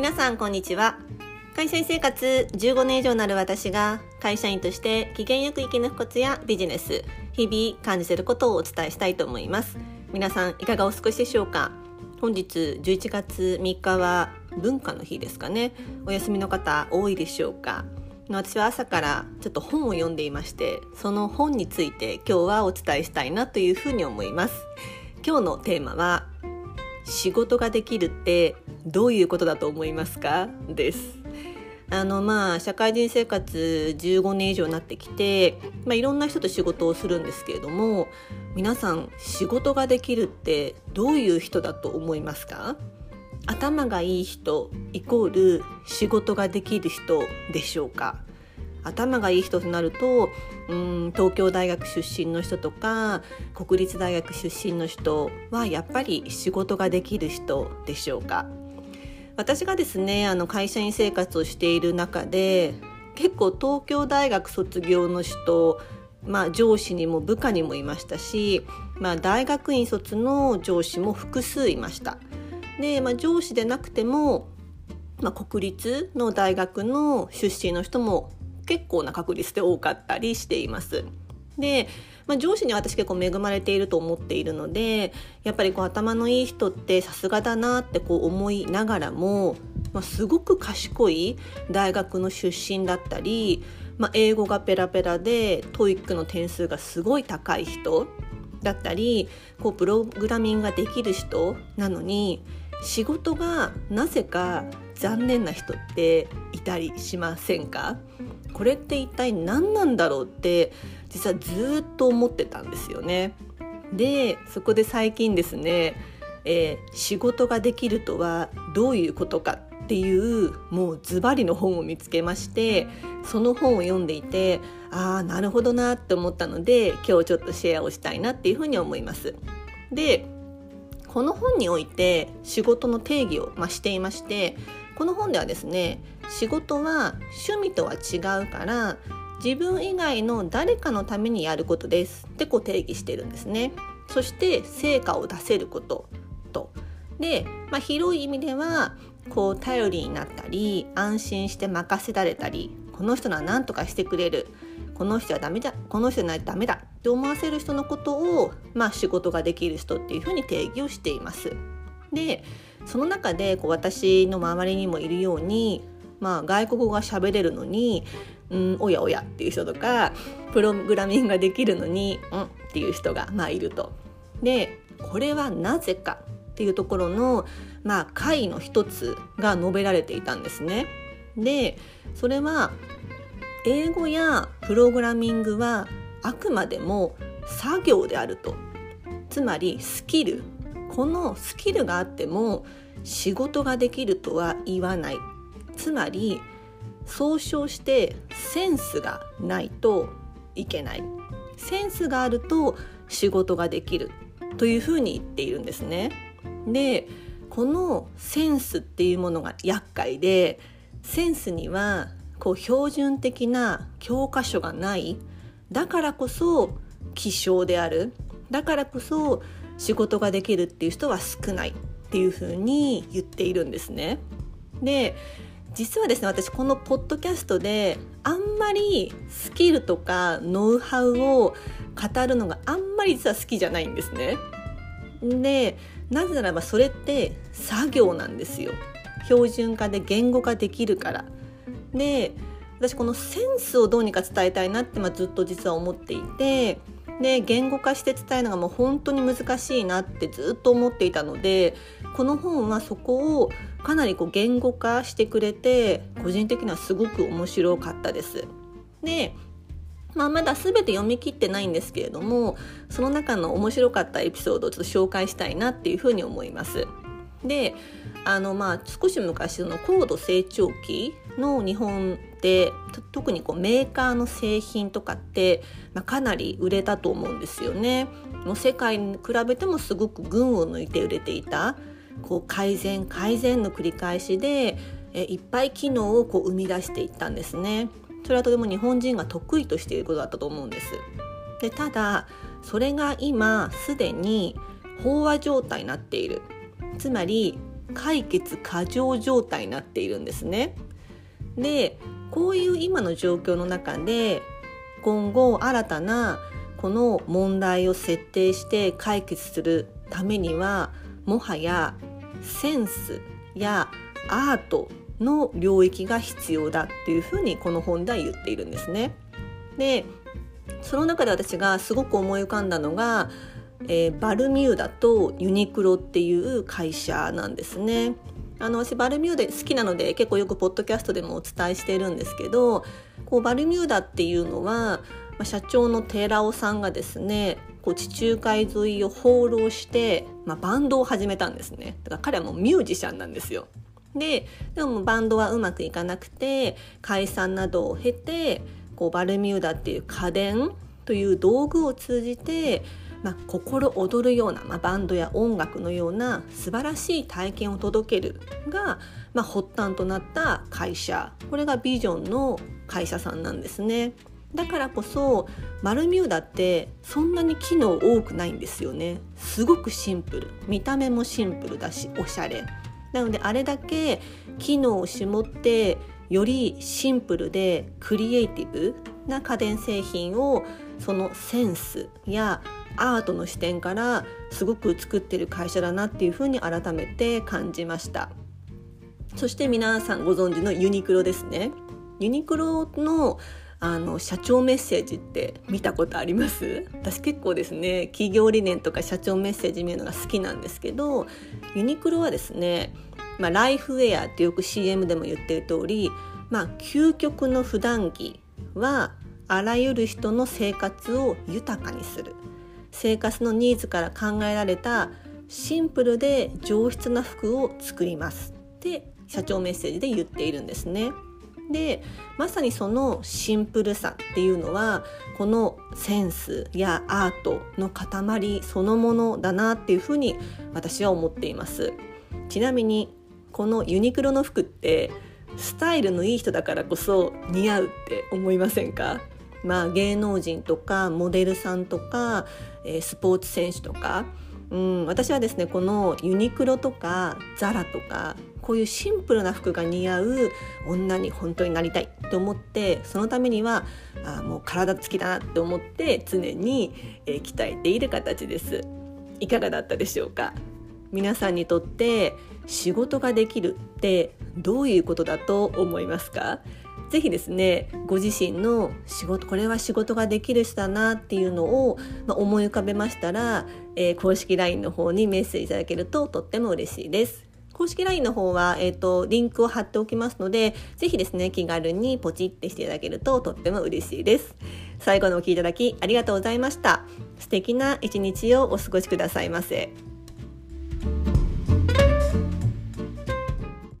皆さんこんにちは。会社員生活15年以上になる私が会社員として機嫌よく生き抜くコツやビジネス日々感じていることをお伝えしたいと思います。皆さんいかがお過ごしでしょうか？本日11月3日は文化の日ですかね。お休みの方多いでしょうか？私は朝からちょっと本を読んでいましてその本について今日はお伝えしたいなというふうに思います。今日のテーマは仕事ができるってどういうことだと思いますか？です。あのまあ社会人生活15年以上になってきて、まあ、いろんな人と仕事をするんですけれども皆さん仕事ができるってどういう人だと思いますか？頭がいい人イコール仕事ができる人でしょうか？頭がいい人となるとうん東京大学出身の人とか国立大学出身の人はやっぱり仕事ができる人でしょうか？私がですねあの会社員生活をしている中で結構東京大学卒業の人まあ、上司にも部下にもいましたし、まあ、大学院卒の上司も複数いました。で、まあ、上司でなくても、まあ、国立の大学の出身の人も結構な確率で多かったりしています。で、まあ、上司に私結構恵まれていると思っているのでやっぱりこう頭のいい人ってさすがだなってこう思いながらも、まあ、すごく賢い大学の出身だったり、まあ、英語がペラペラで TOEIC の点数がすごい高い人だったりこうプログラミングができる人なのに仕事がなぜか残念な人っていたりしませんか？これって一体何なんだろうって実はずっと思ってたんですよね。でそこで最近ですね、えー、仕事ができるとはどういうことかっていうもうズバリの本を見つけましてその本を読んでいてああなるほどなって思ったので今日ちょっとシェアをしたいなっていうふうに思います。でこの本において仕事の定義を、ま、していましてこの本ではですね仕事は趣味とは違うから自分以外の誰かのためにやることですってこう定義してるんですね。そして成果を出せることと。で、まあ、広い意味ではこう頼りになったり安心して任せられたりこの人なら何とかしてくれるこの人はダメだこの人ないとダメだって思わせる人のことを、まあ、仕事ができる人っていうふうに定義をしています。でその中でこう私の周りにもいるように、まあ、外国語が喋れるのにうん、おやおやっていう人とかプログラミングができるのにうんっていう人がまあいると。でこれはなぜかっていうところのまあ解の一つが述べられていたんですね。でそれは英語やプログラミングはあくまでも作業であると。つまりスキルこのスキルがあっても仕事ができるとは言わない。つまり総称してセンスがないといけない。センスがあると仕事ができるというふうに言っているんですね。でこのセンスっていうものが厄介でセンスにはこう標準的な教科書がない。だからこそ希少であるだからこそ仕事ができるっていう人は少ないっていうふうに言っているんですね。で実はですね私このポッドキャストであんまりスキルとかノウハウを語るのがあんまり実は好きじゃないんですね。でなぜならばそれって作業なんですよ。標準化で言語化できるから。で私このセンスをどうにか伝えたいなって、まあ、ずっと実は思っていてで言語化して伝えるのがもう本当に難しいなってずっと思っていたのでこの本はそこをかなりこう言語化してくれて個人的にはすごく面白かったです。でまあ、まだ全て読み切ってないんですけれどもその中の面白かったエピソードをちょっと紹介したいなっていうふうに思います。であのまあ少し昔その高度成長期の日本で特にこうメーカーの製品とかって、まあ、かなり売れたと思うんですよね。もう世界に比べてもすごく群を抜いて売れていたこう改善改善の繰り返しでえいっぱい機能をこう生み出していったんですね。それはとても日本人が得意としていることだったと思うんです。でただそれが今すでに飽和状態になっているつまり解決過剰状態になっているんですね。でこういう今の状況の中で今後新たなこの問題を設定して解決するためにはもはやセンスやアートの領域が必要だっていうふうにこの本では言っているんですね。でその中で私がすごく思い浮かんだのが、えー、バルミューダとユニクロっていう会社なんですね。あの私バルミューダ好きなので結構よくポッドキャストでもお伝えしているんですけどこうバルミューダっていうのは、まあ、社長の寺尾さんがですねこう地中海沿いを放浪して、まあ、バンドを始めたんですねだから彼はもうミュージシャンなんですよ。ででもバンドはうまくいかなくて解散などを経てこうバルミューダっていう家電という道具を通じて、まあ、心躍るような、まあ、バンドや音楽のような素晴らしい体験を届けるが、まあ、発端となった会社。これがビジョンの会社さんなんですね。だからこそバルミューダってそんなに機能多くないんですよね。すごくシンプル。見た目もシンプルだしおしゃれ。なのであれだけ機能を絞ってよりシンプルでクリエイティブな家電製品をそのセンスやアートの視点からすごく作ってる会社だなっていうふうに改めて感じました。そして皆さんご存知のユニクロですね。ユニクロのあの社長メッセージって見たことあります？私結構ですね企業理念とか社長メッセージ見るのが好きなんですけどユニクロはですねまあ、ライフウェアってよく CM でも言ってる通り、まあ、究極の普段着はあらゆる人の生活を豊かにする。生活のニーズから考えられたシンプルで上質な服を作ります。って社長メッセージで言っているんですね。でまさにそのシンプルさっていうのはこのセンスやアートの塊そのものだなっていうふうに私は思っています。ちなみにこのユニクロの服ってスタイルのいい人だからこそ似合うって思いませんか？まあ芸能人とかモデルさんとか、え、スポーツ選手とか、うん、私はですねこのユニクロとかザラとかこういうシンプルな服が似合う女に本当になりたいと思ってそのためにはあもう体つきだなって思って常に、えー、鍛えている形です。いかがだったでしょうか？皆さんにとって仕事ができるってどういうことだと思いますか？ぜひですねご自身の仕事これは仕事ができる人だなっていうのを、まあ、思い浮かべましたら、えー、公式 LINE の方にメッセージいただけるととっても嬉しいです。公式 LINE の方は、えーと、リンクを貼っておきますのでぜひですね気軽にポチってしていただけるととっても嬉しいです。最後のお聴きいただきありがとうございました。素敵な一日をお過ごしくださいませ。